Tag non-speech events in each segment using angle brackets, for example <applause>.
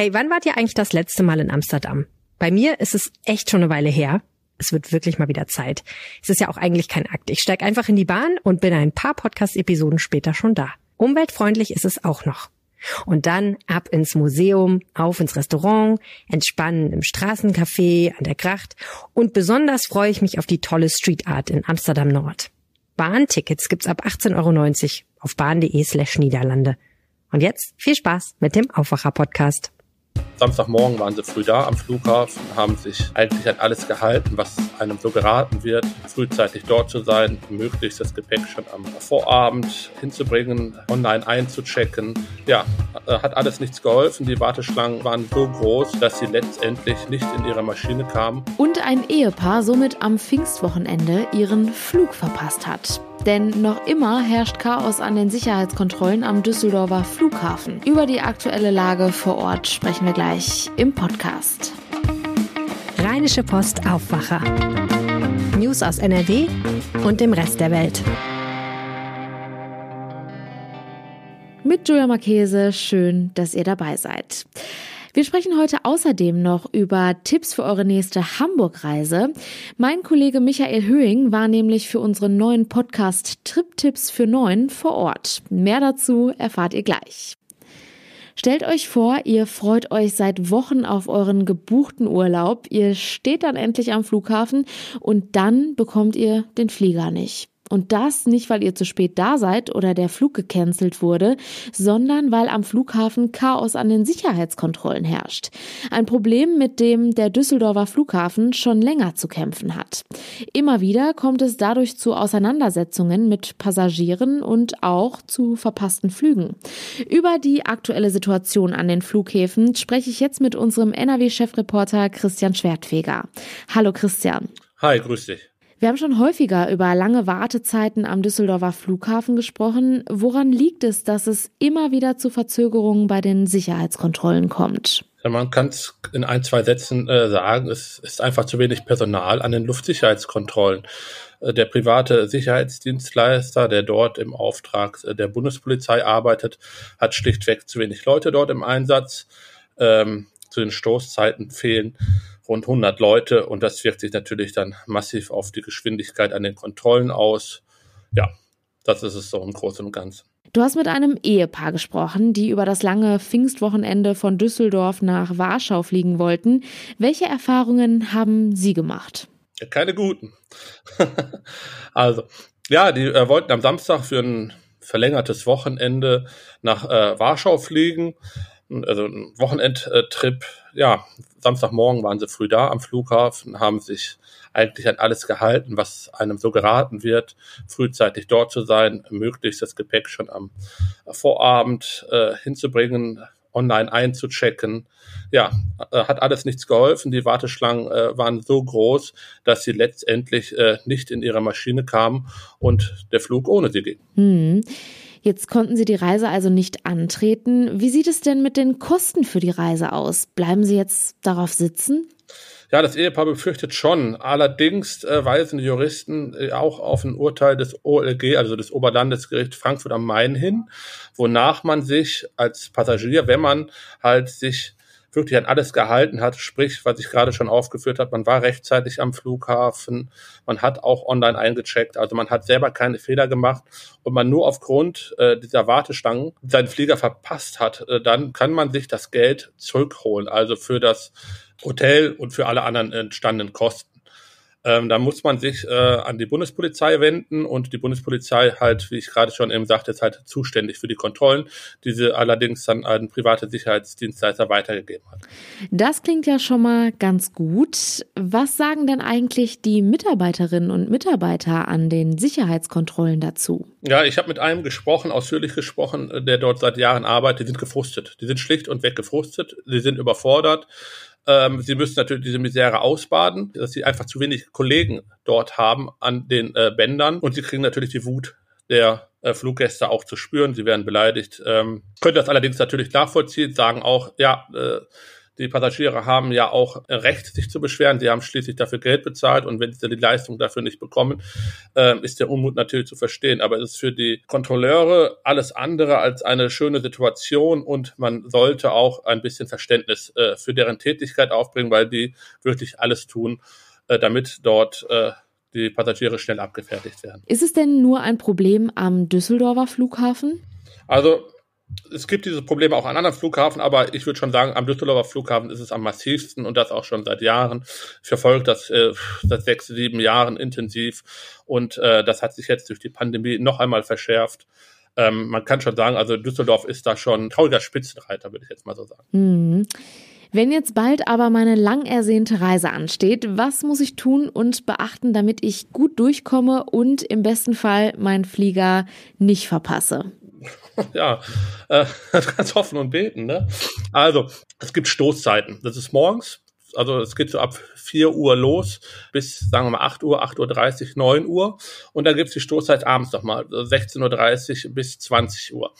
Hey, wann wart ihr eigentlich das letzte Mal in Amsterdam? Bei mir ist es echt schon eine Weile her. Es wird wirklich mal wieder Zeit. Es ist ja auch eigentlich kein Akt. Ich steig einfach in die Bahn und bin ein paar Podcast-Episoden später schon da. Umweltfreundlich ist es auch noch. Und dann ab ins Museum, auf ins Restaurant, entspannen im Straßencafé, an der Gracht und besonders freue ich mich auf die tolle Street Art in Amsterdam Nord. Bahntickets gibt's ab 18,90 Euro auf bahn.de slash Niederlande. Und jetzt viel Spaß mit dem Aufwacher-Podcast. Samstagmorgen waren sie früh da am Flughafen, haben sich eigentlich an alles gehalten, was einem so geraten wird, frühzeitig dort zu sein, möglichst das Gepäck schon am Vorabend hinzubringen, online einzuchecken. Ja, äh, hat alles nichts geholfen. Die Warteschlangen waren so groß, dass sie letztendlich nicht in ihre Maschine kamen. Und ein Ehepaar somit am Pfingstwochenende ihren Flug verpasst hat. Denn noch immer herrscht Chaos an den Sicherheitskontrollen am Düsseldorfer Flughafen. Über die aktuelle Lage vor Ort sprechen wir gleich im Podcast. Rheinische Post Aufwacher. News aus NRW und dem Rest der Welt. Mit Julia Marchese, schön, dass ihr dabei seid. Wir sprechen heute außerdem noch über Tipps für eure nächste Hamburg-Reise. Mein Kollege Michael Höhing war nämlich für unseren neuen Podcast Trip-Tipps für Neun vor Ort. Mehr dazu erfahrt ihr gleich. Stellt euch vor, ihr freut euch seit Wochen auf euren gebuchten Urlaub, ihr steht dann endlich am Flughafen und dann bekommt ihr den Flieger nicht. Und das nicht, weil ihr zu spät da seid oder der Flug gecancelt wurde, sondern weil am Flughafen Chaos an den Sicherheitskontrollen herrscht. Ein Problem, mit dem der Düsseldorfer Flughafen schon länger zu kämpfen hat. Immer wieder kommt es dadurch zu Auseinandersetzungen mit Passagieren und auch zu verpassten Flügen. Über die aktuelle Situation an den Flughäfen spreche ich jetzt mit unserem NRW-Chefreporter Christian Schwertfeger. Hallo Christian. Hi, grüß dich. Wir haben schon häufiger über lange Wartezeiten am Düsseldorfer Flughafen gesprochen. Woran liegt es, dass es immer wieder zu Verzögerungen bei den Sicherheitskontrollen kommt? Man kann es in ein, zwei Sätzen äh, sagen, es ist einfach zu wenig Personal an den Luftsicherheitskontrollen. Äh, der private Sicherheitsdienstleister, der dort im Auftrag äh, der Bundespolizei arbeitet, hat schlichtweg zu wenig Leute dort im Einsatz. Ähm, zu den Stoßzeiten fehlen rund 100 Leute und das wirkt sich natürlich dann massiv auf die Geschwindigkeit an den Kontrollen aus. Ja, das ist es so im Großen und Ganzen. Du hast mit einem Ehepaar gesprochen, die über das lange Pfingstwochenende von Düsseldorf nach Warschau fliegen wollten. Welche Erfahrungen haben Sie gemacht? Ja, keine guten. <laughs> also, ja, die äh, wollten am Samstag für ein verlängertes Wochenende nach äh, Warschau fliegen also ein Wochenendtrip. Ja, Samstagmorgen waren sie früh da am Flughafen, haben sich eigentlich an alles gehalten, was einem so geraten wird, frühzeitig dort zu sein, möglichst das Gepäck schon am Vorabend äh, hinzubringen, online einzuchecken. Ja, äh, hat alles nichts geholfen. Die Warteschlangen äh, waren so groß, dass sie letztendlich äh, nicht in ihre Maschine kamen und der Flug ohne sie ging. Hm. Jetzt konnten Sie die Reise also nicht antreten. Wie sieht es denn mit den Kosten für die Reise aus? Bleiben Sie jetzt darauf sitzen? Ja, das Ehepaar befürchtet schon. Allerdings äh, weisen die Juristen äh, auch auf ein Urteil des OLG, also des Oberlandesgerichts Frankfurt am Main hin, wonach man sich als Passagier, wenn man halt sich wirklich an alles gehalten hat, sprich, was ich gerade schon aufgeführt habe, man war rechtzeitig am Flughafen, man hat auch online eingecheckt, also man hat selber keine Fehler gemacht. Und man nur aufgrund äh, dieser Wartestangen seinen Flieger verpasst hat, äh, dann kann man sich das Geld zurückholen, also für das Hotel und für alle anderen entstandenen Kosten. Ähm, da muss man sich äh, an die Bundespolizei wenden und die Bundespolizei halt, wie ich gerade schon eben sagte, ist halt zuständig für die Kontrollen, die sie allerdings dann an private Sicherheitsdienstleister weitergegeben hat. Das klingt ja schon mal ganz gut. Was sagen denn eigentlich die Mitarbeiterinnen und Mitarbeiter an den Sicherheitskontrollen dazu? Ja, ich habe mit einem gesprochen, ausführlich gesprochen, der dort seit Jahren arbeitet. Die sind gefrustet. Die sind schlicht und weg gefrustet. Sie sind überfordert. Ähm, sie müssen natürlich diese Misere ausbaden, dass sie einfach zu wenig Kollegen dort haben an den äh, Bändern und sie kriegen natürlich die Wut der äh, Fluggäste auch zu spüren. Sie werden beleidigt. Ähm, können das allerdings natürlich nachvollziehen, sagen auch, ja, äh, Die Passagiere haben ja auch Recht, sich zu beschweren. Sie haben schließlich dafür Geld bezahlt und wenn sie die Leistung dafür nicht bekommen, äh, ist der Unmut natürlich zu verstehen. Aber es ist für die Kontrolleure alles andere als eine schöne Situation und man sollte auch ein bisschen Verständnis äh, für deren Tätigkeit aufbringen, weil die wirklich alles tun, äh, damit dort äh, die Passagiere schnell abgefertigt werden. Ist es denn nur ein Problem am Düsseldorfer Flughafen? Also es gibt diese Probleme auch an anderen Flughafen, aber ich würde schon sagen, am Düsseldorfer Flughafen ist es am massivsten und das auch schon seit Jahren. Ich verfolge das äh, seit sechs, sieben Jahren intensiv und äh, das hat sich jetzt durch die Pandemie noch einmal verschärft. Ähm, man kann schon sagen, also Düsseldorf ist da schon ein trauriger Spitzenreiter, würde ich jetzt mal so sagen. Mhm. Wenn jetzt bald aber meine lang ersehnte Reise ansteht, was muss ich tun und beachten, damit ich gut durchkomme und im besten Fall meinen Flieger nicht verpasse? <laughs> ja, äh, <laughs> ganz hoffen und beten. Ne? Also, es gibt Stoßzeiten. Das ist morgens. Also es geht so ab 4 Uhr los bis, sagen wir mal, 8 Uhr, 8.30 Uhr, 9 Uhr. Und dann gibt's die Stoßzeit abends nochmal, 16.30 Uhr bis 20 Uhr.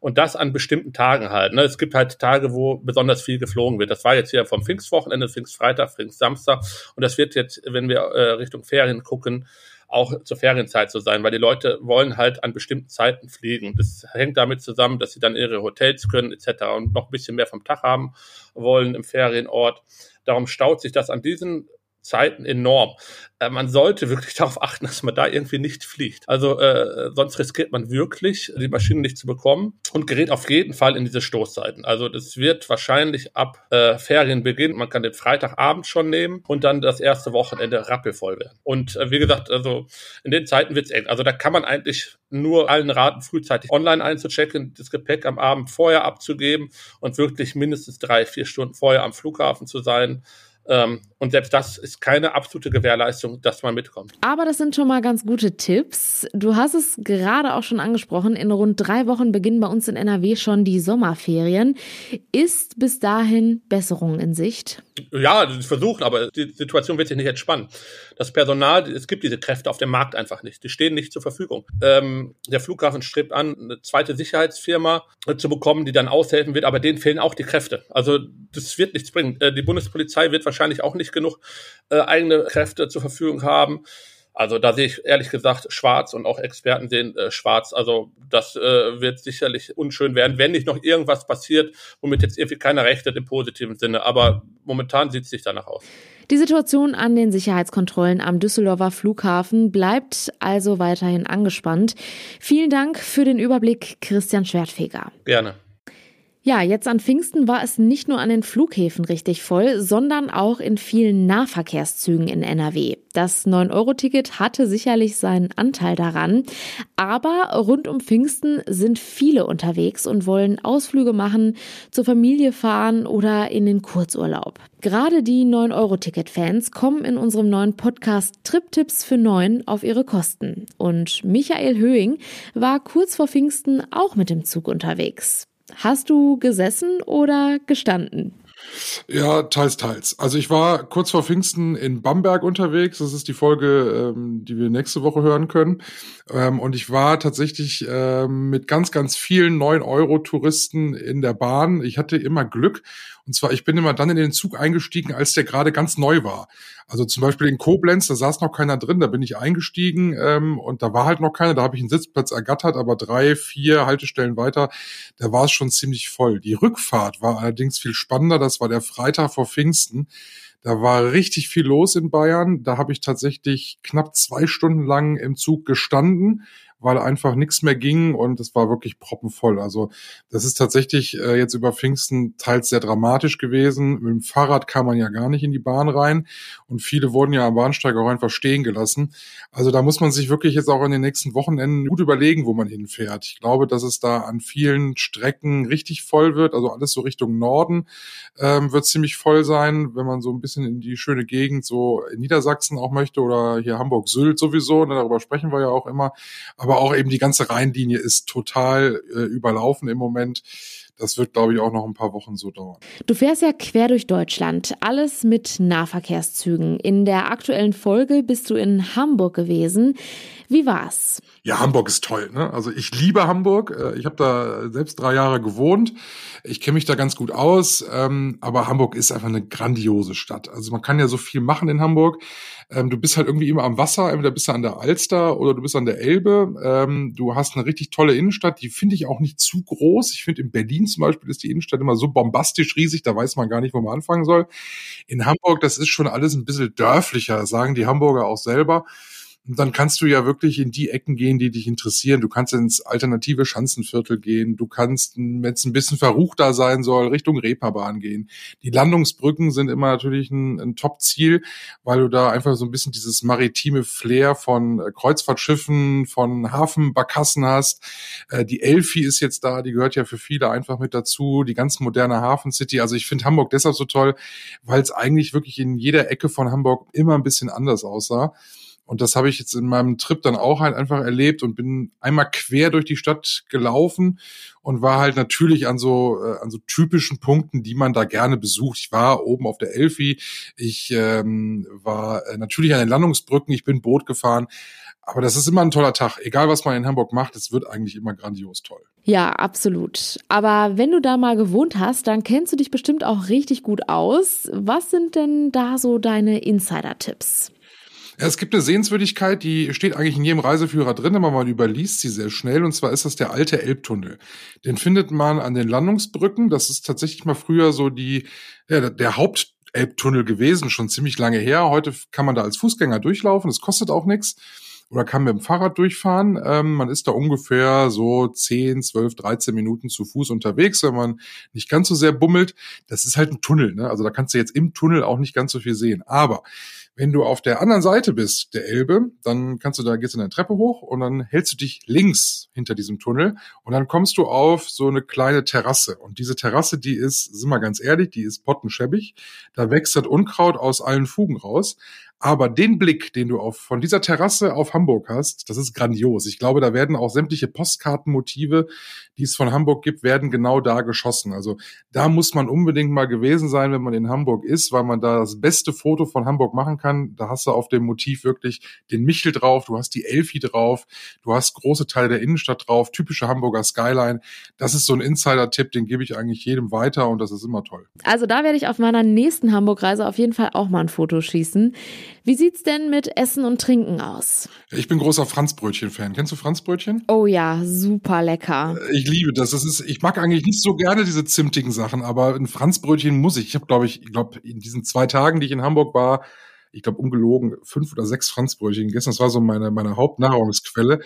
Und das an bestimmten Tagen halt. Ne? Es gibt halt Tage, wo besonders viel geflogen wird. Das war jetzt hier vom Pfingstwochenende, Pfingstfreitag, Pfingstsamstag. Und das wird jetzt, wenn wir äh, Richtung Ferien gucken, auch zur Ferienzeit zu sein, weil die Leute wollen halt an bestimmten Zeiten fliegen. Das hängt damit zusammen, dass sie dann ihre Hotels können etc. und noch ein bisschen mehr vom Tag haben wollen im Ferienort. Darum staut sich das an diesen Zeiten enorm. Äh, man sollte wirklich <laughs> darauf achten, dass man da irgendwie nicht fliegt. Also äh, sonst riskiert man wirklich, die Maschine nicht zu bekommen und gerät auf jeden Fall in diese Stoßzeiten. Also das wird wahrscheinlich ab äh, Ferienbeginn, man kann den Freitagabend schon nehmen und dann das erste Wochenende rappelvoll werden. Und äh, wie gesagt, also in den Zeiten wird es eng. Also da kann man eigentlich nur allen raten, frühzeitig online einzuchecken, das Gepäck am Abend vorher abzugeben und wirklich mindestens drei, vier Stunden vorher am Flughafen zu sein ähm, und selbst das ist keine absolute Gewährleistung, dass man mitkommt. Aber das sind schon mal ganz gute Tipps. Du hast es gerade auch schon angesprochen. In rund drei Wochen beginnen bei uns in NRW schon die Sommerferien. Ist bis dahin Besserung in Sicht? Ja, sie versuchen, aber die Situation wird sich nicht entspannen. Das Personal, es gibt diese Kräfte auf dem Markt einfach nicht. Die stehen nicht zur Verfügung. Ähm, der Flughafen strebt an, eine zweite Sicherheitsfirma zu bekommen, die dann aushelfen wird, aber denen fehlen auch die Kräfte. Also das wird nichts bringen. Äh, die Bundespolizei wird wahrscheinlich auch nicht genug äh, eigene Kräfte zur Verfügung haben. Also da sehe ich ehrlich gesagt schwarz und auch Experten sehen äh, schwarz. Also das äh, wird sicherlich unschön werden, wenn nicht noch irgendwas passiert, womit jetzt irgendwie keiner rechnet im positiven Sinne. Aber momentan sieht es nicht danach aus. Die Situation an den Sicherheitskontrollen am Düsseldorfer Flughafen bleibt also weiterhin angespannt. Vielen Dank für den Überblick, Christian Schwertfeger. Gerne. Ja, jetzt an Pfingsten war es nicht nur an den Flughäfen richtig voll, sondern auch in vielen Nahverkehrszügen in NRW. Das 9-Euro-Ticket hatte sicherlich seinen Anteil daran, aber rund um Pfingsten sind viele unterwegs und wollen Ausflüge machen, zur Familie fahren oder in den Kurzurlaub. Gerade die 9-Euro-Ticket-Fans kommen in unserem neuen Podcast Trip-Tipps für 9 auf ihre Kosten. Und Michael Höhing war kurz vor Pfingsten auch mit dem Zug unterwegs. Hast du gesessen oder gestanden? Ja, teils, teils. Also ich war kurz vor Pfingsten in Bamberg unterwegs. Das ist die Folge, ähm, die wir nächste Woche hören können. Ähm, und ich war tatsächlich ähm, mit ganz, ganz vielen 9-Euro-Touristen in der Bahn. Ich hatte immer Glück und zwar, ich bin immer dann in den Zug eingestiegen, als der gerade ganz neu war. Also zum Beispiel in Koblenz, da saß noch keiner drin, da bin ich eingestiegen ähm, und da war halt noch keiner, da habe ich einen Sitzplatz ergattert, aber drei, vier Haltestellen weiter, da war es schon ziemlich voll. Die Rückfahrt war allerdings viel spannender, das war der Freitag vor Pfingsten. Da war richtig viel los in Bayern. Da habe ich tatsächlich knapp zwei Stunden lang im Zug gestanden weil einfach nichts mehr ging und es war wirklich proppenvoll. Also das ist tatsächlich äh, jetzt über Pfingsten teils sehr dramatisch gewesen. Mit dem Fahrrad kam man ja gar nicht in die Bahn rein und viele wurden ja am Bahnsteig auch einfach stehen gelassen. Also da muss man sich wirklich jetzt auch in den nächsten Wochenenden gut überlegen, wo man hinfährt. Ich glaube, dass es da an vielen Strecken richtig voll wird. Also alles so Richtung Norden ähm, wird ziemlich voll sein, wenn man so ein bisschen in die schöne Gegend so in Niedersachsen auch möchte oder hier Hamburg-Sylt sowieso. Ne, darüber sprechen wir ja auch immer. Aber aber auch eben die ganze Rheinlinie ist total äh, überlaufen im Moment. Das wird, glaube ich, auch noch ein paar Wochen so dauern. Du fährst ja quer durch Deutschland, alles mit Nahverkehrszügen. In der aktuellen Folge bist du in Hamburg gewesen. Wie war's? Ja, Hamburg ist toll. Ne? Also ich liebe Hamburg. Äh, ich habe da selbst drei Jahre gewohnt. Ich kenne mich da ganz gut aus. Ähm, aber Hamburg ist einfach eine grandiose Stadt. Also man kann ja so viel machen in Hamburg. Ähm, du bist halt irgendwie immer am Wasser. Entweder bist du an der Alster oder du bist an der Elbe. Ähm, du hast eine richtig tolle Innenstadt. Die finde ich auch nicht zu groß. Ich finde in Berlin zum Beispiel ist die Innenstadt immer so bombastisch riesig. Da weiß man gar nicht, wo man anfangen soll. In Hamburg, das ist schon alles ein bisschen dörflicher, sagen die Hamburger auch selber. Und dann kannst du ja wirklich in die Ecken gehen, die dich interessieren. Du kannst ins alternative Schanzenviertel gehen. Du kannst, wenn es ein bisschen verruchter sein soll, Richtung Reeperbahn gehen. Die Landungsbrücken sind immer natürlich ein, ein Top-Ziel, weil du da einfach so ein bisschen dieses maritime Flair von äh, Kreuzfahrtschiffen, von Hafenbarkassen hast. Äh, die Elfi ist jetzt da, die gehört ja für viele einfach mit dazu. Die ganz moderne Hafencity. Also ich finde Hamburg deshalb so toll, weil es eigentlich wirklich in jeder Ecke von Hamburg immer ein bisschen anders aussah. Und das habe ich jetzt in meinem Trip dann auch halt einfach erlebt und bin einmal quer durch die Stadt gelaufen und war halt natürlich an so äh, an so typischen Punkten, die man da gerne besucht. Ich war oben auf der Elfi, ich ähm, war äh, natürlich an den Landungsbrücken, ich bin Boot gefahren. Aber das ist immer ein toller Tag. Egal, was man in Hamburg macht, es wird eigentlich immer grandios toll. Ja, absolut. Aber wenn du da mal gewohnt hast, dann kennst du dich bestimmt auch richtig gut aus. Was sind denn da so deine Insider-Tipps? Es gibt eine Sehenswürdigkeit, die steht eigentlich in jedem Reiseführer drin, aber man überliest sie sehr schnell. Und zwar ist das der alte Elbtunnel. Den findet man an den Landungsbrücken. Das ist tatsächlich mal früher so die, ja, der Hauptelbtunnel gewesen, schon ziemlich lange her. Heute kann man da als Fußgänger durchlaufen. Das kostet auch nichts. Oder kann mit dem Fahrrad durchfahren. Ähm, man ist da ungefähr so 10, 12, 13 Minuten zu Fuß unterwegs, wenn man nicht ganz so sehr bummelt. Das ist halt ein Tunnel. Ne? Also da kannst du jetzt im Tunnel auch nicht ganz so viel sehen. Aber wenn du auf der anderen Seite bist, der Elbe, dann kannst du da, gehst du eine Treppe hoch und dann hältst du dich links hinter diesem Tunnel und dann kommst du auf so eine kleine Terrasse. Und diese Terrasse, die ist, sind wir ganz ehrlich, die ist pottenschäbig. Da wächst das Unkraut aus allen Fugen raus. Aber den Blick, den du auf, von dieser Terrasse auf Hamburg hast, das ist grandios. Ich glaube, da werden auch sämtliche Postkartenmotive, die es von Hamburg gibt, werden genau da geschossen. Also da muss man unbedingt mal gewesen sein, wenn man in Hamburg ist, weil man da das beste Foto von Hamburg machen kann. Da hast du auf dem Motiv wirklich den Michel drauf, du hast die Elfi drauf, du hast große Teile der Innenstadt drauf, typische Hamburger Skyline. Das ist so ein Insider-Tipp, den gebe ich eigentlich jedem weiter und das ist immer toll. Also da werde ich auf meiner nächsten Hamburg-Reise auf jeden Fall auch mal ein Foto schießen. Wie sieht's denn mit Essen und Trinken aus? Ich bin großer Franzbrötchen-Fan. Kennst du Franzbrötchen? Oh ja, super lecker. Äh, ich liebe das. das ist, ich mag eigentlich nicht so gerne diese zimtigen Sachen, aber ein Franzbrötchen muss ich. Ich habe, glaube ich, ich glaube, in diesen zwei Tagen, die ich in Hamburg war, ich glaube, ungelogen, fünf oder sechs Franzbrötchen gegessen. Das war so meine, meine Hauptnahrungsquelle.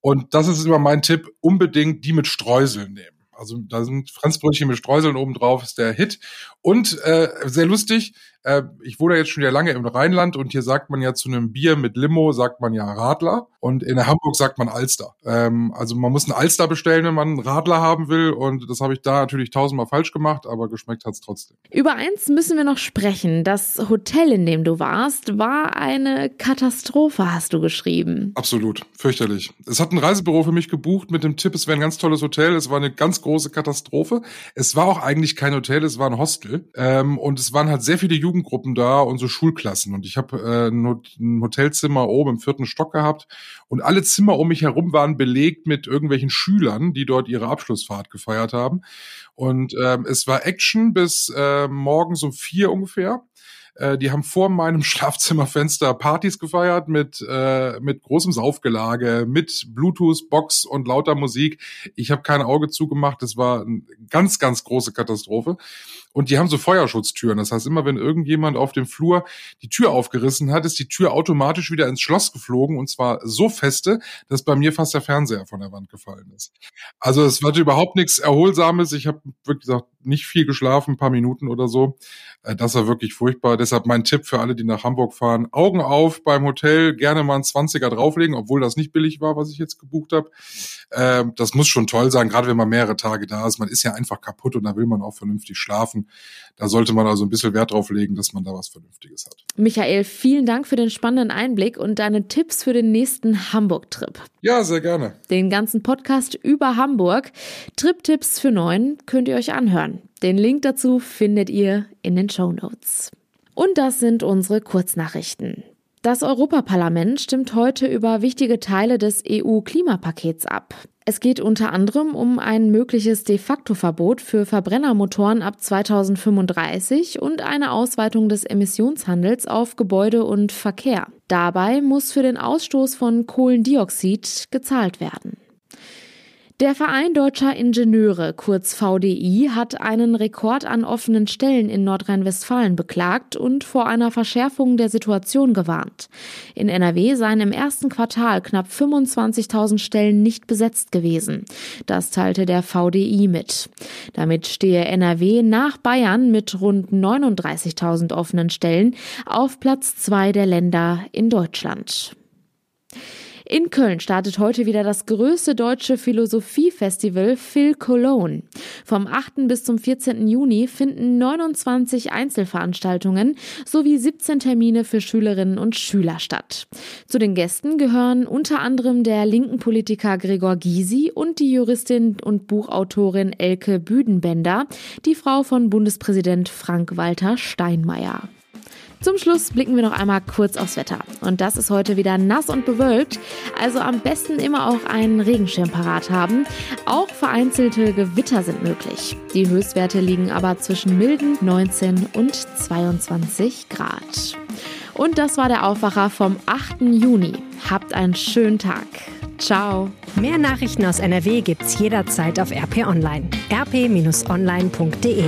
Und das ist immer mein Tipp, unbedingt die mit Streuseln nehmen. Also da sind Franzbrötchen mit Streuseln oben drauf, ist der Hit. Und äh, sehr lustig, äh, ich wohne jetzt schon ja lange im Rheinland und hier sagt man ja zu einem Bier mit Limo, sagt man ja Radler und in Hamburg sagt man Alster. Ähm, also man muss einen Alster bestellen, wenn man einen Radler haben will und das habe ich da natürlich tausendmal falsch gemacht, aber geschmeckt hat's trotzdem. Über eins müssen wir noch sprechen. Das Hotel, in dem du warst, war eine Katastrophe, hast du geschrieben. Absolut, fürchterlich. Es hat ein Reisebüro für mich gebucht mit dem Tipp, es wäre ein ganz tolles Hotel. Es war eine ganz große Katastrophe. Es war auch eigentlich kein Hotel, es war ein Hostel ähm, und es waren halt sehr viele Jugend Jugendgruppen da und so Schulklassen. Und ich habe äh, ein Hotelzimmer oben im vierten Stock gehabt und alle Zimmer um mich herum waren belegt mit irgendwelchen Schülern, die dort ihre Abschlussfahrt gefeiert haben. Und ähm, es war Action bis äh, morgens um vier ungefähr. Äh, die haben vor meinem <laughs> Schlafzimmerfenster Partys gefeiert mit, äh, mit großem Saufgelage, mit Bluetooth-Box und lauter Musik. Ich habe kein Auge zugemacht. Das war eine ganz, ganz große Katastrophe. Und die haben so Feuerschutztüren. Das heißt, immer wenn irgendjemand auf dem Flur die Tür aufgerissen hat, ist die Tür automatisch wieder ins Schloss geflogen und zwar so feste, dass bei mir fast der Fernseher von der Wand gefallen ist. Also es war überhaupt nichts Erholsames. Ich habe wirklich gesagt, nicht viel geschlafen, ein paar Minuten oder so. Äh, das war wirklich furchtbar. Deshalb mein Tipp für alle, die nach Hamburg fahren. Augen auf beim Hotel, gerne mal einen 20er drauflegen, obwohl das nicht billig war, was ich jetzt gebucht habe. Ähm, das muss schon toll sein, gerade wenn man mehrere Tage da ist. Man ist ja einfach kaputt und da will man auch vernünftig schlafen. Da sollte man also ein bisschen Wert drauf legen, dass man da was Vernünftiges hat. Michael, vielen Dank für den spannenden Einblick und deine Tipps für den nächsten Hamburg-Trip. Ja, sehr gerne. Den ganzen Podcast über Hamburg, Trip-Tipps für Neun, könnt ihr euch anhören. Den Link dazu findet ihr in den Show Notes. Und das sind unsere Kurznachrichten. Das Europaparlament stimmt heute über wichtige Teile des EU-Klimapakets ab. Es geht unter anderem um ein mögliches de facto Verbot für Verbrennermotoren ab 2035 und eine Ausweitung des Emissionshandels auf Gebäude und Verkehr. Dabei muss für den Ausstoß von Kohlendioxid gezahlt werden. Der Verein Deutscher Ingenieure, kurz VDI, hat einen Rekord an offenen Stellen in Nordrhein-Westfalen beklagt und vor einer Verschärfung der Situation gewarnt. In NRW seien im ersten Quartal knapp 25.000 Stellen nicht besetzt gewesen. Das teilte der VDI mit. Damit stehe NRW nach Bayern mit rund 39.000 offenen Stellen auf Platz zwei der Länder in Deutschland. In Köln startet heute wieder das größte deutsche Philosophiefestival Phil Cologne. Vom 8. bis zum 14. Juni finden 29 Einzelveranstaltungen sowie 17 Termine für Schülerinnen und Schüler statt. Zu den Gästen gehören unter anderem der linken Politiker Gregor Gysi und die Juristin und Buchautorin Elke Büdenbender, die Frau von Bundespräsident Frank-Walter Steinmeier. Zum Schluss blicken wir noch einmal kurz aufs Wetter. Und das ist heute wieder nass und bewölkt. Also am besten immer auch einen Regenschirm parat haben. Auch vereinzelte Gewitter sind möglich. Die Höchstwerte liegen aber zwischen milden 19 und 22 Grad. Und das war der Aufwacher vom 8. Juni. Habt einen schönen Tag. Ciao. Mehr Nachrichten aus NRW gibt's jederzeit auf RP Online. rp-online.de